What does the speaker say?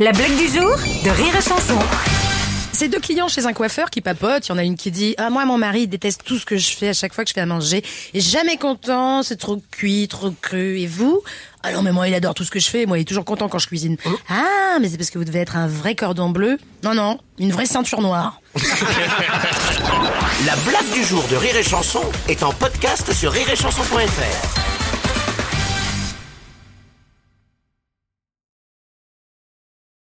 La blague du jour de Rire et Chanson. C'est deux clients chez un coiffeur qui papotent. Il y en a une qui dit Ah, moi, mon mari déteste tout ce que je fais à chaque fois que je fais à manger. Et jamais content, c'est trop cuit, trop cru. Et vous? Ah non, mais moi, il adore tout ce que je fais. Moi, il est toujours content quand je cuisine. Oh. Ah, mais c'est parce que vous devez être un vrai cordon bleu. Non, non, une vraie ceinture noire. La blague du jour de Rire et Chanson est en podcast sur rireetchanson.fr.